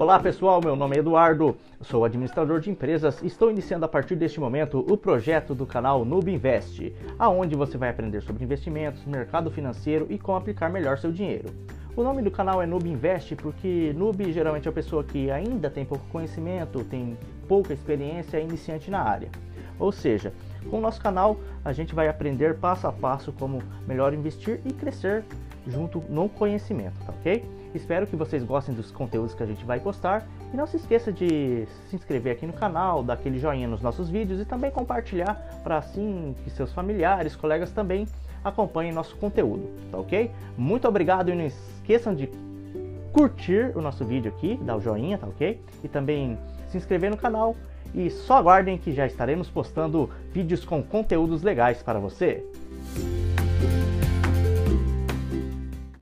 Olá pessoal, meu nome é Eduardo, sou administrador de empresas e estou iniciando a partir deste momento o projeto do canal Noob Invest, aonde você vai aprender sobre investimentos, mercado financeiro e como aplicar melhor seu dinheiro. O nome do canal é Noob Invest porque noob geralmente é a pessoa que ainda tem pouco conhecimento, tem pouca experiência, é iniciante na área. Ou seja, com o nosso canal a gente vai aprender passo a passo como melhor investir e crescer junto no conhecimento, tá ok? Espero que vocês gostem dos conteúdos que a gente vai postar e não se esqueça de se inscrever aqui no canal, dar aquele joinha nos nossos vídeos e também compartilhar para assim que seus familiares, colegas também acompanhem nosso conteúdo, tá ok? Muito obrigado e não esqueçam de curtir o nosso vídeo aqui, dar o joinha, tá ok? E também se inscrever no canal e só aguardem que já estaremos postando vídeos com conteúdos legais para você.